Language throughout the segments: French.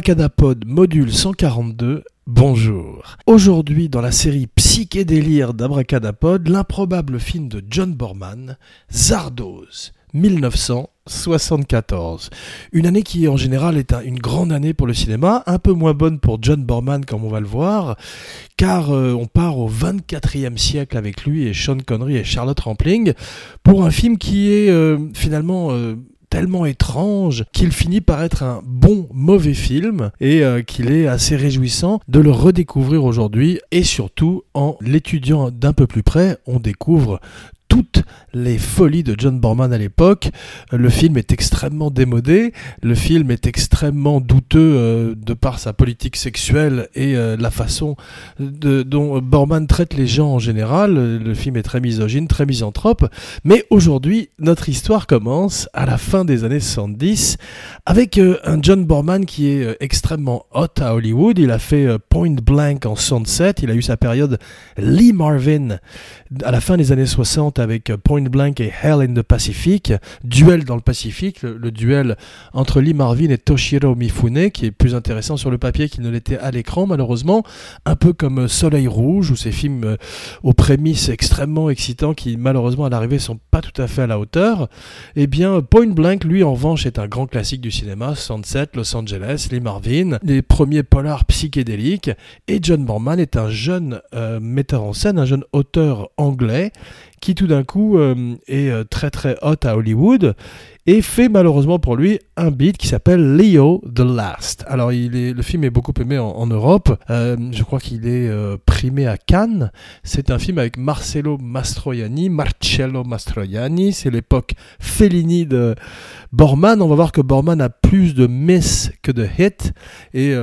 Abracadapod module 142, bonjour. Aujourd'hui, dans la série Psychédélire d'Abracadapod, l'improbable film de John Borman, Zardoz, 1974. Une année qui en général est une grande année pour le cinéma, un peu moins bonne pour John Borman comme on va le voir, car euh, on part au 24e siècle avec lui et Sean Connery et Charlotte Rampling pour un film qui est euh, finalement euh, tellement étrange qu'il finit par être un bon mauvais film et euh, qu'il est assez réjouissant de le redécouvrir aujourd'hui et surtout en l'étudiant d'un peu plus près on découvre toutes les folies de John Borman à l'époque. Le film est extrêmement démodé, le film est extrêmement douteux euh, de par sa politique sexuelle et euh, la façon dont Borman traite les gens en général. Le film est très misogyne, très misanthrope. Mais aujourd'hui, notre histoire commence à la fin des années 70 avec euh, un John Borman qui est extrêmement hot à Hollywood. Il a fait Point Blank en 67, il a eu sa période Lee Marvin à la fin des années 60 avec Point Blank et Hell in the Pacific, duel dans le Pacifique, le, duel entre Lee Marvin et Toshiro Mifune, qui est plus intéressant sur le papier qu'il ne l'était à l'écran malheureusement, un peu comme Soleil Rouge ou ces films euh, aux prémices extrêmement excitants qui malheureusement à l'arrivée sont pas tout à fait à la hauteur. Eh bien Point Blank lui en revanche est un grand classique du cinéma, Sunset, Los Angeles, Lee Marvin, les premiers polars psychédéliques. Et John Borman est un jeune euh, metteur en scène, un jeune auteur anglais qui tout d'un coup euh, est euh, très très hot à Hollywood et fait malheureusement pour lui un beat qui s'appelle Leo the Last. Alors le film est beaucoup aimé en, Europe, euh, je crois qu'il est primé à Cannes. C'est un film avec Marcello Mastroianni, Marcello Mastroianni, c'est l'époque Fellini de Borman. On va voir que Borman a plus de miss que de hit et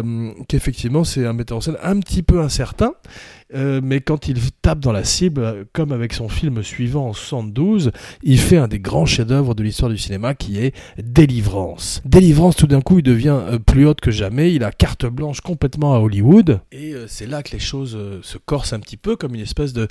qu'effectivement c'est un metteur en scène un petit peu incertain. Euh, mais quand il tape dans la cible, comme avec son film suivant en 72, il fait un des grands chefs-d'œuvre de l'histoire du cinéma qui est Délivrance. Délivrance, tout d'un coup, il devient euh, plus haute que jamais, il a carte blanche complètement à Hollywood, et euh, c'est là que les choses se corsent un petit peu, comme une espèce de,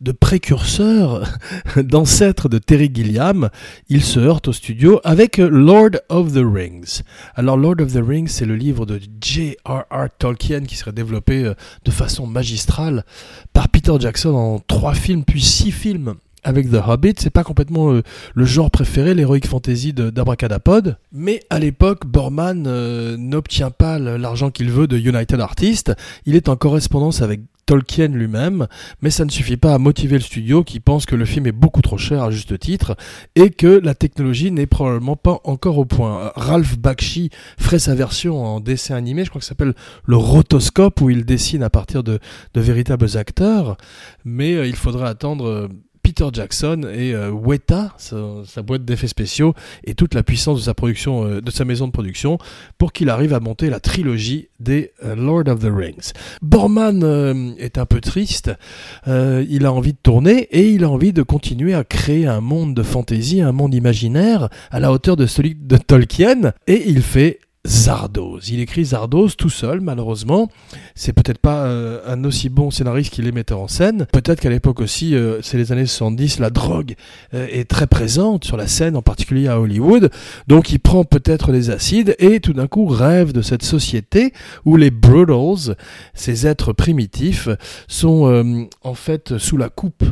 de précurseur, d'ancêtre de Terry Gilliam. Il se heurte au studio avec Lord of the Rings. Alors, Lord of the Rings, c'est le livre de J.R.R. Tolkien qui serait développé de façon magistrale par Peter Jackson en trois films puis six films avec The Hobbit, c'est pas complètement euh, le genre préféré, l'heroic fantasy d'Abracadapod, mais à l'époque, Borman euh, n'obtient pas l'argent qu'il veut de United Artists, il est en correspondance avec Tolkien lui-même, mais ça ne suffit pas à motiver le studio qui pense que le film est beaucoup trop cher à juste titre et que la technologie n'est probablement pas encore au point. Ralph Bakshi ferait sa version en dessin animé, je crois que ça s'appelle le rotoscope où il dessine à partir de, de véritables acteurs, mais euh, il faudrait attendre euh, Peter Jackson et euh, Weta, sa, boîte d'effets spéciaux, et toute la puissance de sa production, euh, de sa maison de production, pour qu'il arrive à monter la trilogie des euh, Lord of the Rings. Borman est un peu triste, il a envie de tourner et il a envie de continuer à créer un monde de fantasy, un monde imaginaire à la hauteur de celui de Tolkien, et il fait Zardoz. Il écrit Zardoz tout seul, malheureusement. C'est peut-être pas euh, un aussi bon scénariste qu'il est metteur en scène. Peut-être qu'à l'époque aussi, euh, c'est les années 70, la drogue euh, est très présente sur la scène, en particulier à Hollywood. Donc il prend peut-être les acides et tout d'un coup rêve de cette société où les Brutals, ces êtres primitifs, sont en fait sous la coupe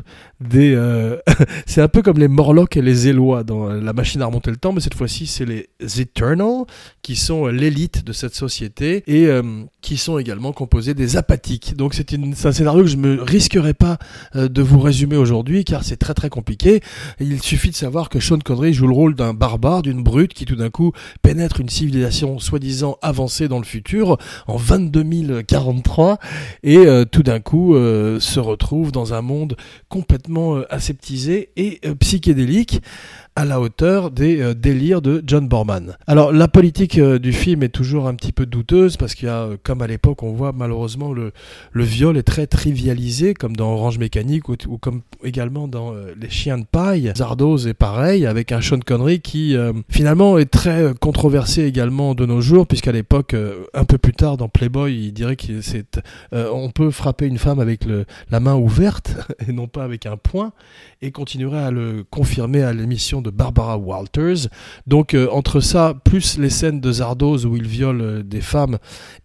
des... c'est un peu comme les Morlocks et les Élois dans la machine à remonter le temps, mais cette fois-ci c'est les Eternal qui sont l'élite de cette société et euh, qui sont également composés des apathiques. Donc c'est un scénario que je me risquerai pas euh, de vous résumer aujourd'hui car c'est très très compliqué. Il suffit de savoir que Sean Connery joue le rôle d'un barbare, d'une brute qui tout d'un coup pénètre une civilisation soi-disant avancée dans le futur en 22043 et euh, tout d'un coup se retrouve dans un monde complètement aseptisé et psychédélique à la hauteur des euh, délires de John Borman. Alors la politique euh, du film est toujours un petit peu douteuse parce qu'il y a, euh, comme à l'époque, on voit malheureusement le, le viol est très trivialisé, comme dans Orange Mécanique ou, comme également dans Les Chiens de paille. Zardoz est pareil, avec un Sean Connery qui finalement est très controversé également de nos jours, puisqu'à l'époque, un peu plus tard dans Playboy, il dirait qu'on c'est, on peut frapper une femme avec le, la main ouverte et non pas avec un poing, et continuerait à le confirmer à l'émission de Barbara Walters. Donc entre ça, plus les scènes de Zardoz où il viole des femmes,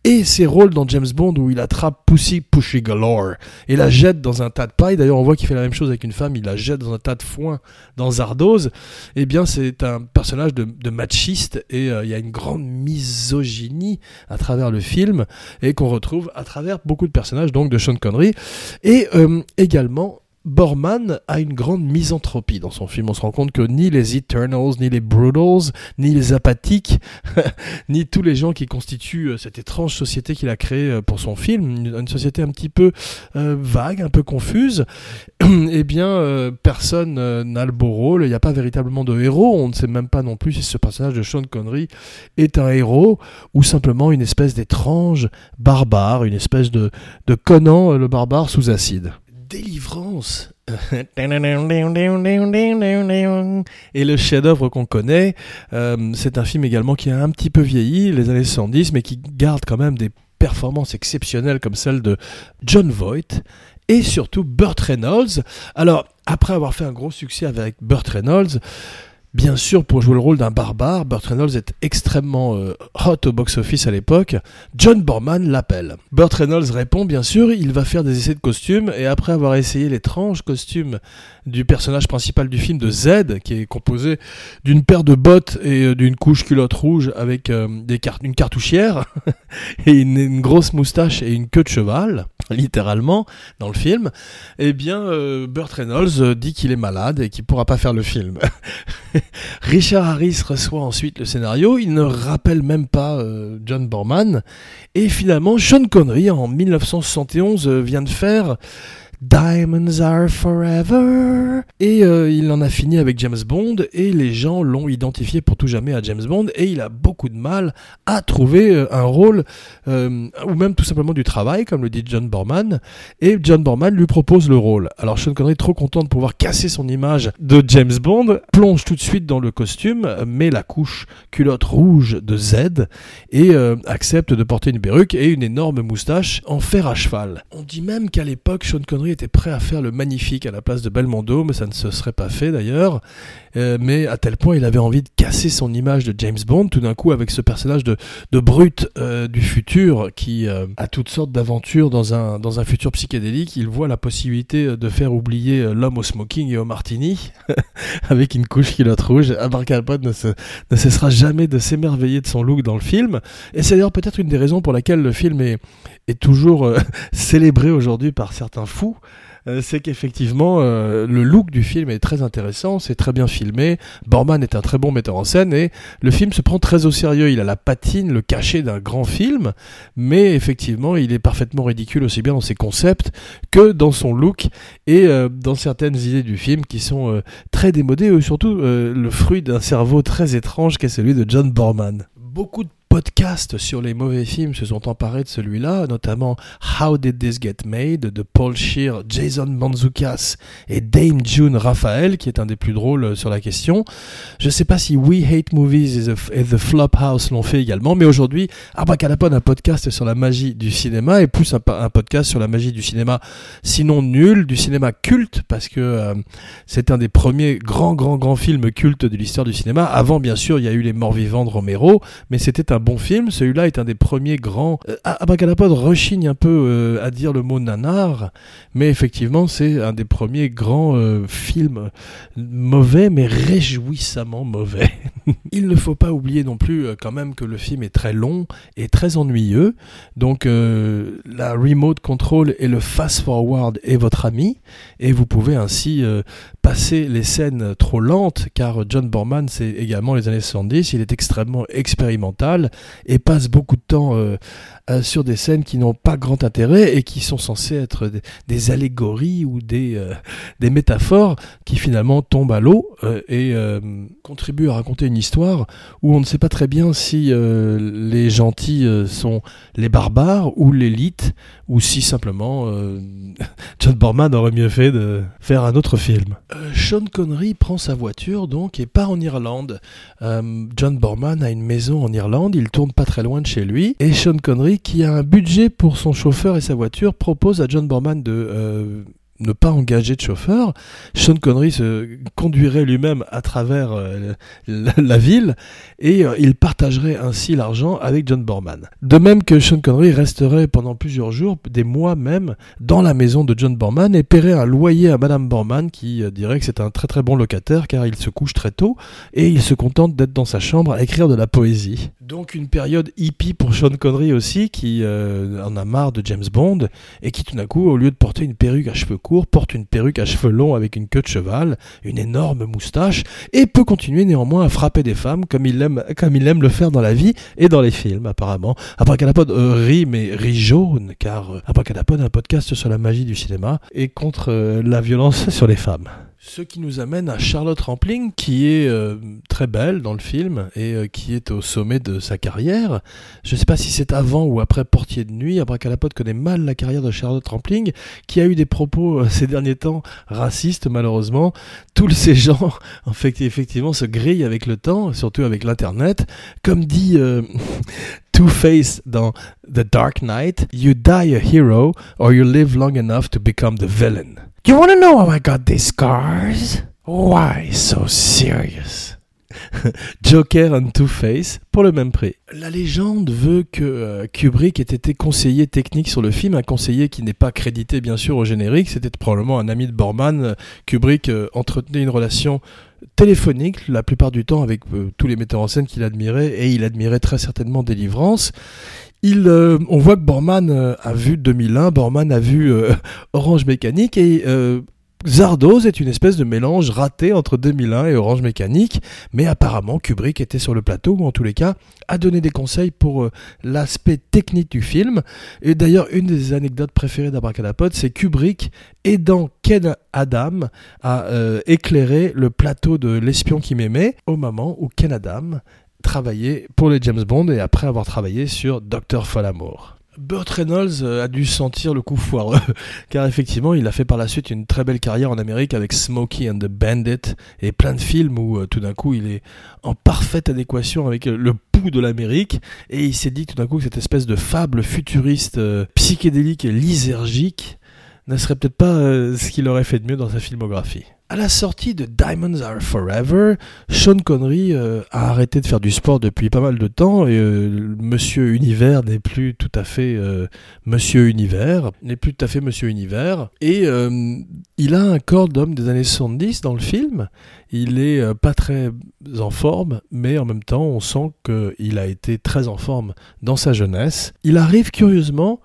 et ses rôles dans James Bond où il attrape Pussy Pushy Galore et la jette dans un tas de paille. D'ailleurs, on voit qu'il fait la même chose avec une femme, il la jette dans un tas de foin dans Zardoz. Eh bien, c'est un personnage de, machiste et il y a une grande misogynie à travers le film et qu'on retrouve à travers beaucoup de personnages donc de Sean Connery et euh, également Borman a une grande misanthropie dans son film. On se rend compte que ni les Eternals, ni les Brutals, ni les apathiques, ni tous les gens qui constituent euh, cette étrange société qu'il a créée euh, pour son film, une, société un petit peu vague, un peu confuse, eh bien, personne n'a le beau rôle. Il n'y a pas véritablement de héros. On ne sait même pas non plus si ce personnage de Sean Connery est un héros ou simplement une espèce d'étrange barbare, une espèce de, de Conan le barbare sous acide délivrance. Et le chef-d'œuvre qu'on connaît, euh, c'est un film également qui a un petit peu vieilli, les années 70, mais qui garde quand même des performances exceptionnelles comme celle de John Voight et surtout Burt Reynolds. Alors, après avoir fait un gros succès avec Burt Reynolds, Bien sûr, pour jouer le rôle d'un barbare, Burt Reynolds est extrêmement euh, hot au box-office à l'époque. John Borman l'appelle. Burt Reynolds répond, bien sûr, il va faire des essais de costumes, et après avoir essayé l'étrange costume du personnage principal du film de Z, qui est composé d'une paire de bottes et euh, d'une couche culotte rouge avec euh, une cartouchière, et une, grosse moustache et une queue de cheval, littéralement, dans le film, eh bien, Burt Reynolds dit qu'il est malade et qu'il pourra pas faire le film. Richard Harris reçoit ensuite le scénario, il ne rappelle même pas euh, John Borman, et finalement Sean Connery en 1971 euh, vient de faire Diamonds are forever. Et euh, il en a fini avec James Bond et les gens l'ont identifié pour tout jamais à James Bond et il a beaucoup de mal à trouver euh, un rôle euh, ou même tout simplement du travail comme le dit John Borman et John Borman lui propose le rôle. Alors Sean Connery trop content de pouvoir casser son image de James Bond, plonge tout de suite dans le costume, met la couche culotte rouge de Z et accepte de porter une perruque et une énorme moustache en fer à cheval. On dit même qu'à l'époque Sean Connery était prêt à faire le magnifique à la place de Belmondo, mais ça ne se serait pas fait d'ailleurs. Euh, mais à tel point il avait envie de casser son image de James Bond, tout d'un coup avec ce personnage de, de brut euh, du futur qui euh, a toutes sortes d'aventures dans un, dans un futur psychédélique. Il voit la possibilité de faire oublier l'homme au smoking et au martini avec une couche culotte rouge. Abracadabra ne, ne cessera jamais de s'émerveiller de son look dans le film. Et c'est d'ailleurs peut-être une des raisons pour laquelle le film est, est toujours célébré aujourd'hui par certains fous. Euh, c'est qu'effectivement, euh, le look du film est très intéressant, c'est très bien filmé. Borman est un très bon metteur en scène et le film se prend très au sérieux. Il a la patine, le cachet d'un grand film, mais effectivement, il est parfaitement ridicule aussi bien dans ses concepts que dans son look et euh, dans certaines idées du film qui sont très démodées et surtout le fruit d'un cerveau très étrange qu'est celui de John Borman. Beaucoup de podcasts sur les mauvais films se sont emparés de celui-là, notamment How Did This Get Made de Paul Shear, Jason Manzoukas et Dame June Raphael, qui est un des plus drôles sur la question. Je ne sais pas si We Hate Movies et The, Flop House l'ont fait également, mais aujourd'hui, Abracadapod, un podcast sur la magie du cinéma et plus un, podcast sur la magie du cinéma, sinon nul, du cinéma culte, parce que euh, c'est un des premiers grands, grands, grands films cultes de l'histoire du cinéma. Avant, bien sûr, il y a eu Les Morts Vivants de Romero, mais c'était un bon film. Celui-là est un des premiers grands. Euh, rechigne un peu euh, à dire le mot nanar, mais effectivement, c'est un des premiers grands euh, films mauvais, mais réjouissamment mauvais. Il ne faut pas oublier non plus quand même que le film est très long et très ennuyeux. Donc la remote control et le fast forward est votre ami et vous pouvez ainsi passer les scènes trop lentes car John Borman c'est également les années 70, il est extrêmement expérimental et passe beaucoup de temps euh, euh, sur des scènes qui n'ont pas grand intérêt et qui sont censées être des, allégories ou des, euh, des métaphores qui finalement tombent à l'eau et contribuent à raconter une histoire où on ne sait pas très bien si les gentils sont les barbares ou l'élite ou si simplement John Borman aurait mieux fait de faire un autre film. Sean Connery prend sa voiture donc et part en Irlande. John Borman a une maison en Irlande il tourne pas très loin de chez lui. Et Sean Connery, qui a un budget pour son chauffeur et sa voiture, propose à John Borman de, euh, ne pas engager de chauffeur, Sean Connery se conduirait lui-même à travers euh, la, ville et euh, il partagerait ainsi l'argent avec John Borman. De même que Sean Connery resterait pendant plusieurs jours, des mois même, dans la maison de John Borman et paierait un loyer à Madame Borman qui euh, dirait que c'est un très très bon locataire car il se couche très tôt et il se contente d'être dans sa chambre à écrire de la poésie. Donc une période hippie pour Sean Connery aussi qui en a marre de James Bond et qui tout d'un coup, au lieu de porter une perruque à cheveux courts, porte une perruque à cheveux longs avec une queue de cheval, une énorme moustache, et peut continuer néanmoins à frapper des femmes comme il aime, comme il aime le faire dans la vie et dans les films apparemment. Abracadapod euh, rit, mais rit jaune, car euh, Abracadapod est un podcast sur la magie du cinéma et contre euh, la violence sur les femmes. Ce qui nous amène à Charlotte Rampling, qui est euh, très belle dans le film et euh, qui est au sommet de sa carrière. Je ne sais pas si c'est avant ou après Portier de nuit. Abracalapote connaît mal la carrière de Charlotte Rampling, qui a eu des propos euh, ces derniers temps racistes, malheureusement. Tous ces gens, en fait, effectivement, se grillent avec le temps, surtout avec l'Internet. Comme dit Two-Face dans The Dark Knight, You die a hero or you live long enough to become the villain. You wanna know how I got these scars? Why so serious? Joker and Two-Face pour le même prix. La légende veut que euh, Kubrick ait été conseiller technique sur le film, un conseiller qui n'est pas crédité bien sûr au générique, c'était probablement un ami de Borman. Kubrick euh, entretenait une relation téléphonique la plupart du temps avec euh, tous les metteurs en scène qu'il admirait et il admirait très certainement Délivrance. On voit que Borman a vu 2001, Borman a vu Orange Mécanique et Zardoz est une espèce de mélange raté entre 2001 et Orange Mécanique, mais apparemment Kubrick était sur le plateau, ou en tous les cas, a donné des conseils pour euh, l'aspect technique du film. Et d'ailleurs, une des anecdotes préférées d'Abracadapod, c'est Kubrick aidant Ken Adam à euh, éclairer le plateau de L'espion qui m'aimait, au moment où Ken Adam travaillait pour les James Bond et après avoir travaillé sur Dr. Folamour. Burt Reynolds euh, a dû sentir le coup foireux, car effectivement, il a fait par la suite une très belle carrière en Amérique avec Smokey and the Bandit et plein de films où euh, tout d'un coup il est en parfaite adéquation avec euh, le pouls de l'Amérique et il s'est dit tout d'un coup que cette espèce de fable futuriste, psychédélique et lysergique ne serait peut-être pas ce qu'il aurait fait de mieux dans sa filmographie. À la sortie de Diamonds Are Forever, Sean Connery euh, a arrêté de faire du sport depuis pas mal de temps et euh, Monsieur Univers n'est plus tout à fait euh, Monsieur Univers, n'est plus tout à fait Monsieur Univers et il a un corps d'homme des années 70 dans le film. Il est pas très en forme, mais en même temps, on sent qu'il a été très en forme dans sa jeunesse. Il arrive curieusement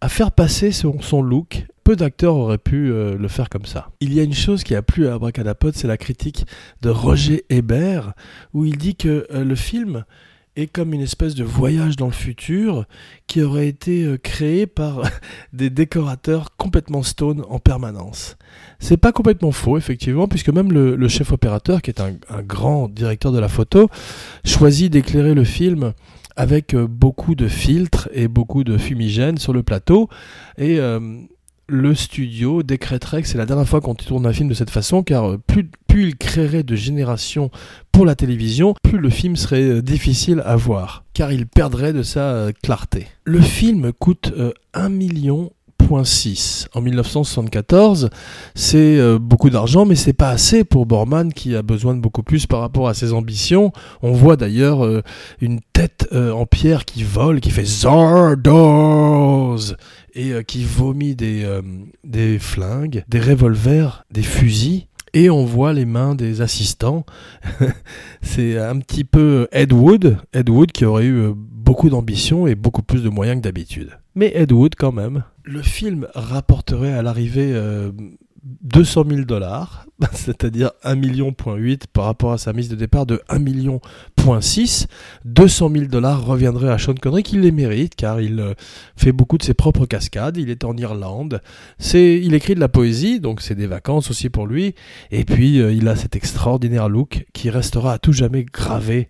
à faire passer son, son look peu d'acteurs auraient pu euh, le faire comme ça. Il y a une chose qui a plu à Abracadapod, c'est la critique de Roger Hébert, où il dit que euh, le film est comme une espèce de voyage dans le futur qui aurait été euh, créé par des décorateurs complètement stone en permanence. C'est pas complètement faux, effectivement, puisque même le, chef opérateur, qui est un, grand directeur de la photo, choisit d'éclairer le film avec beaucoup de filtres et beaucoup de fumigènes sur le plateau. Et le studio décréterait que c'est la dernière fois qu'on tourne un film de cette façon, car euh, plus, il créerait de générations pour la télévision, plus le film serait euh, difficile à voir, car il perdrait de sa euh, clarté. Le film coûte 1 million en 1974. C'est beaucoup d'argent, mais c'est pas assez pour Borman qui a besoin de beaucoup plus par rapport à ses ambitions. On voit d'ailleurs une tête en pierre qui vole, qui fait Zardoz et euh, qui vomit des, euh, des flingues, des revolvers, des fusils. Et on voit les mains des assistants. c'est un petit peu Ed Wood, Ed Wood qui aurait eu euh, beaucoup d'ambition et beaucoup plus de moyens que d'habitude. Mais Ed Wood quand même. Le film rapporterait à l'arrivée 200 000 dollars, c'est-à-dire 1 million par rapport à sa mise de départ de 1 million 200 000 dollars reviendraient à Sean Connery qui les mérite car il euh, fait beaucoup de ses propres cascades, il est en Irlande, il écrit de la poésie donc c'est des vacances aussi pour lui. Et puis euh, il a cet extraordinaire look qui restera à tout jamais gravé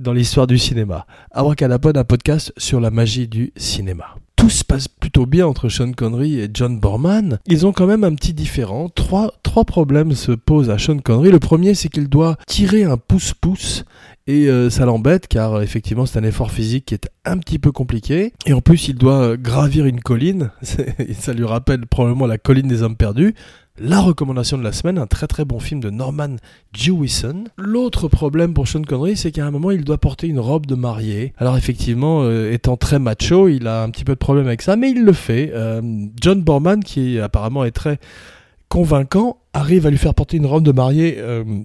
dans l'histoire du cinéma. Abracadapod, un podcast sur la magie du cinéma tout se passe plutôt bien entre Sean Connery et John Borman, ils ont quand même un petit différent. Trois, problèmes se posent à Sean Connery. Le premier, c'est qu'il doit tirer un pouce-pouce Et euh, ça l'embête car euh, effectivement c'est un effort physique qui est un petit peu compliqué. Et en plus il doit gravir une colline. ça lui rappelle probablement la colline des hommes perdus. La recommandation de la semaine, un très très bon film de Norman Jewison. L'autre problème pour Sean Connery, c'est qu'à un moment il doit porter une robe de mariée. Alors effectivement, étant très macho, il a un petit peu de problème avec ça, mais il le fait. John Borman, qui apparemment est très convaincant, arrive à lui faire porter une robe de mariée.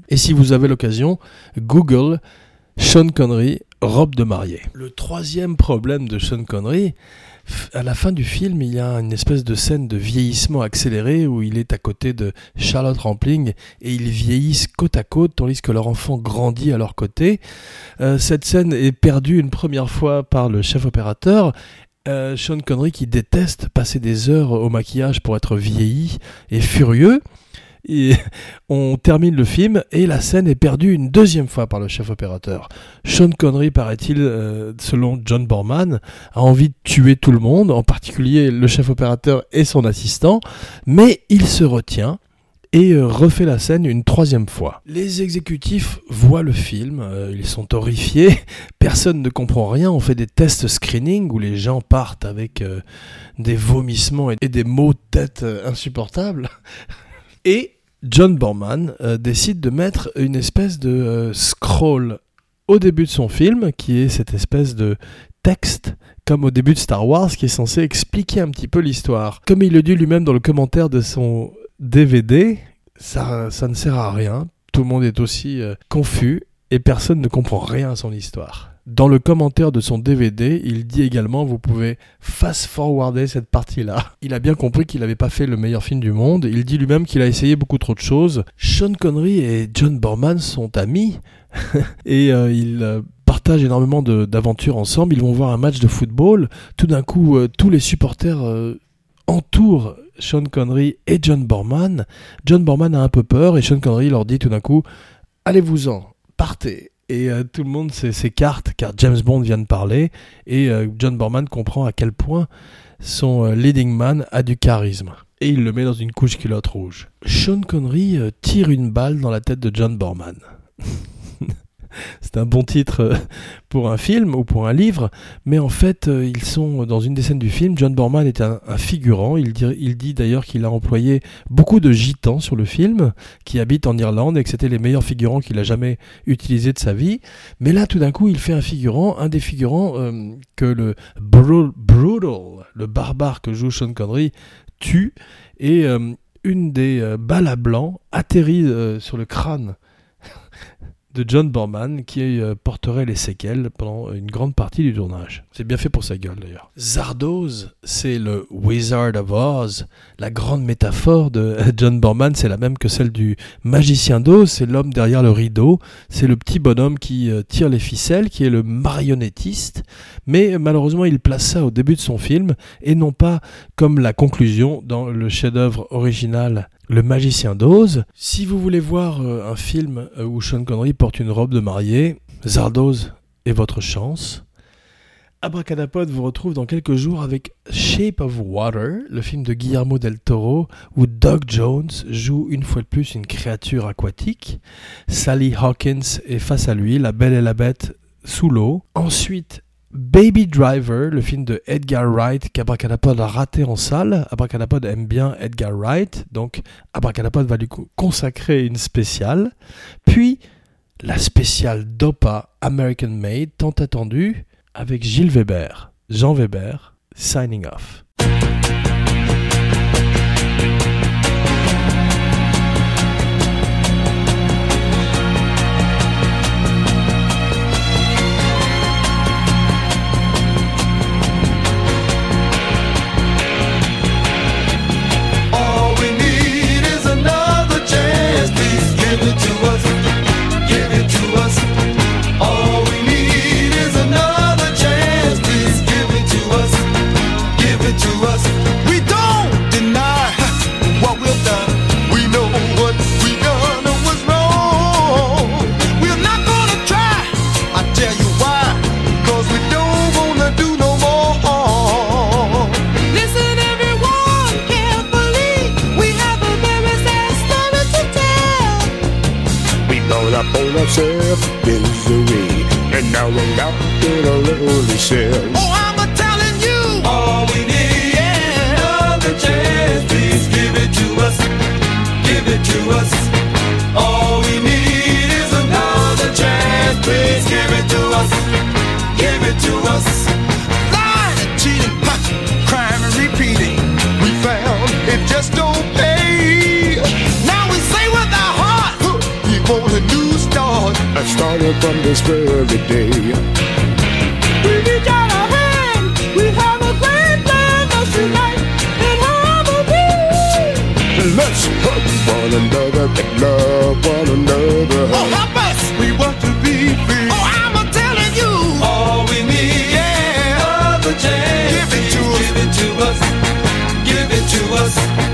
et si vous avez l'occasion, Google Sean Connery, robe de mariée. Le troisième problème de Sean Connery, à la fin du film, il y a une espèce de scène de vieillissement accéléré où il est à côté de Charlotte Rampling et ils vieillissent côte à côte tandis que leur enfant grandit à leur côté. Euh, cette scène est perdue une première fois par le chef opérateur. Euh, Sean Connery qui déteste passer des heures au maquillage pour être vieilli et furieux. On termine le film et la scène est perdue une deuxième fois par le chef opérateur. Sean Connery, paraît-il, euh, selon John Borman, a envie de tuer tout le monde, en particulier le chef opérateur et son assistant, mais il se retient et euh, refait la scène une troisième fois. Les exécutifs voient le film, euh, ils sont horrifiés, personne ne comprend rien, on fait des tests screening où les gens partent avec des vomissements et des maux de tête insupportables. Et John Borman euh, décide de mettre une espèce de euh, scroll au début de son film, qui est cette espèce de texte, comme au début de Star Wars, qui est censé expliquer un petit peu l'histoire. Comme il le dit lui-même dans le commentaire de son DVD, ça, ne sert à rien. Tout le monde est aussi euh, confus et personne ne comprend rien à son histoire. Dans le commentaire de son DVD, il dit également vous pouvez fast-forwarder cette partie-là. Il a bien compris qu'il n'avait pas fait le meilleur film du monde. Il dit lui-même qu'il a essayé beaucoup trop de choses. Sean Connery et John Borman sont amis et euh, ils euh, partagent énormément d'aventures ensemble. Ils vont voir un match de football. Tout d'un coup, euh, tous les supporters entourent Sean Connery et John Borman. John Borman a un peu peur et Sean Connery leur dit tout d'un coup allez-vous-en, partez et euh, tout le monde s'écarte car James Bond vient de parler et euh, John Borman comprend à quel point son euh, leading man a du charisme. Et il le met dans une couche culotte rouge. Sean Connery tire une balle dans la tête de John Borman. c'est un bon titre euh, pour un film ou pour un livre, mais en fait, euh, ils sont dans une des scènes du film. John Borman est un, figurant. Il dit, il dit d'ailleurs qu'il a employé beaucoup de gitans sur le film, qui habitent en Irlande et que c'était les meilleurs figurants qu'il a jamais utilisés de sa vie. Mais là, tout d'un coup, il fait un figurant, un des figurants euh, que le brutal, le barbare que joue Sean Connery, tue. Et une des balles à blanc atterrit sur le crâne de John Borman qui euh, porterait les séquelles pendant une grande partie du tournage. C'est bien fait pour sa gueule d'ailleurs. Zardoz, c'est le Wizard of Oz. La grande métaphore de John Borman, c'est la même que celle du magicien d'Oz. C'est l'homme derrière le rideau. C'est le petit bonhomme qui euh, tire les ficelles, qui est le marionnettiste. Mais malheureusement, il place ça au début de son film et non pas comme la conclusion dans le chef-d'œuvre original le magicien d'Oz. Si vous voulez voir euh, un film euh, où Sean Connery porte une robe de mariée, Zardoz est votre chance. Abracadapod vous retrouve dans quelques jours avec Shape of Water, le film de Guillermo del Toro, où Doug Jones joue une fois de plus une créature aquatique. Sally Hawkins est face à lui, la belle et la bête sous l'eau. Ensuite, Baby Driver, le film de Edgar Wright qu'Abracadapod a raté en salle. Abracadapod aime bien Edgar Wright, donc Abracadapod va lui consacrer une spéciale. Puis la spéciale DOPA American Made, tant attendue, avec Gilles Weber, Jean Weber, signing off. that started from this very day. We reach out our hand, we have a great plan, let's unite and harmony. Let's help one another, love one another. Oh, help us! We want to be free. Oh, I'm a telling you, all we need, yeah, another chance. Give it to us. Give it to us. Give it to us.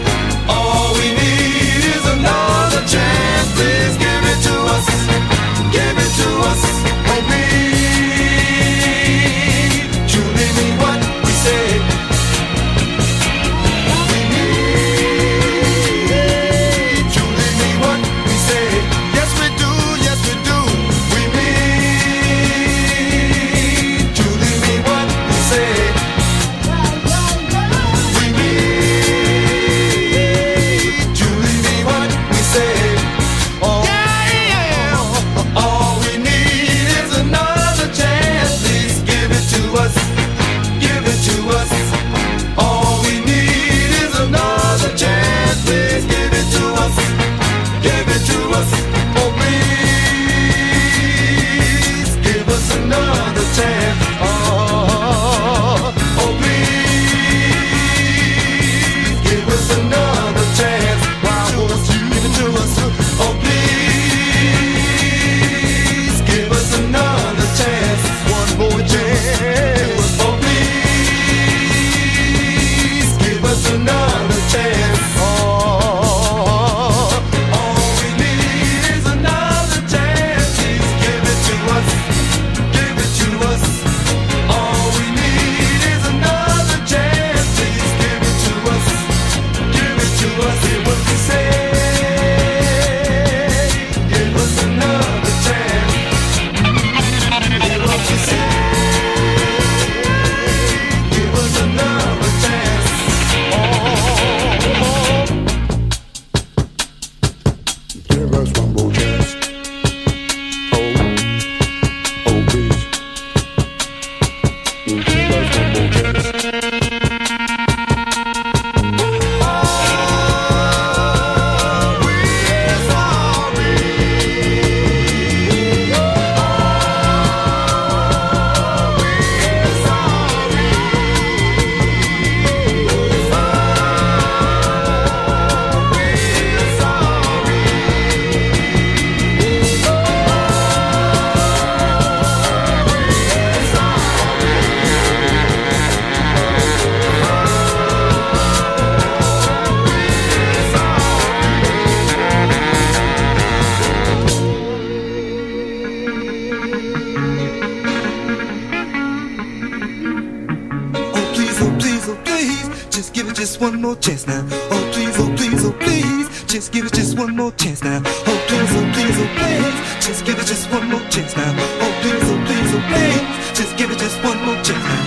one more chance now. Oh please, oh please, oh please, just give it just one more chance now. Oh please, oh please, oh please, just give it just one more chance now. Oh please, oh please, oh please, just give it just one more chance now.